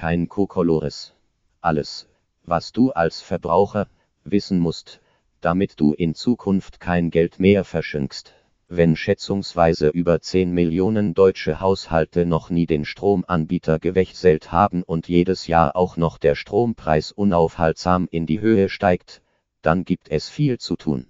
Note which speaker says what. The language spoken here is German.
Speaker 1: kein Kokolores. Alles, was du als Verbraucher wissen musst, damit du in Zukunft kein Geld mehr verschenkst. Wenn schätzungsweise über 10 Millionen deutsche Haushalte noch nie den Stromanbieter gewechselt haben und jedes Jahr auch noch der Strompreis unaufhaltsam in die Höhe steigt, dann gibt es viel zu tun.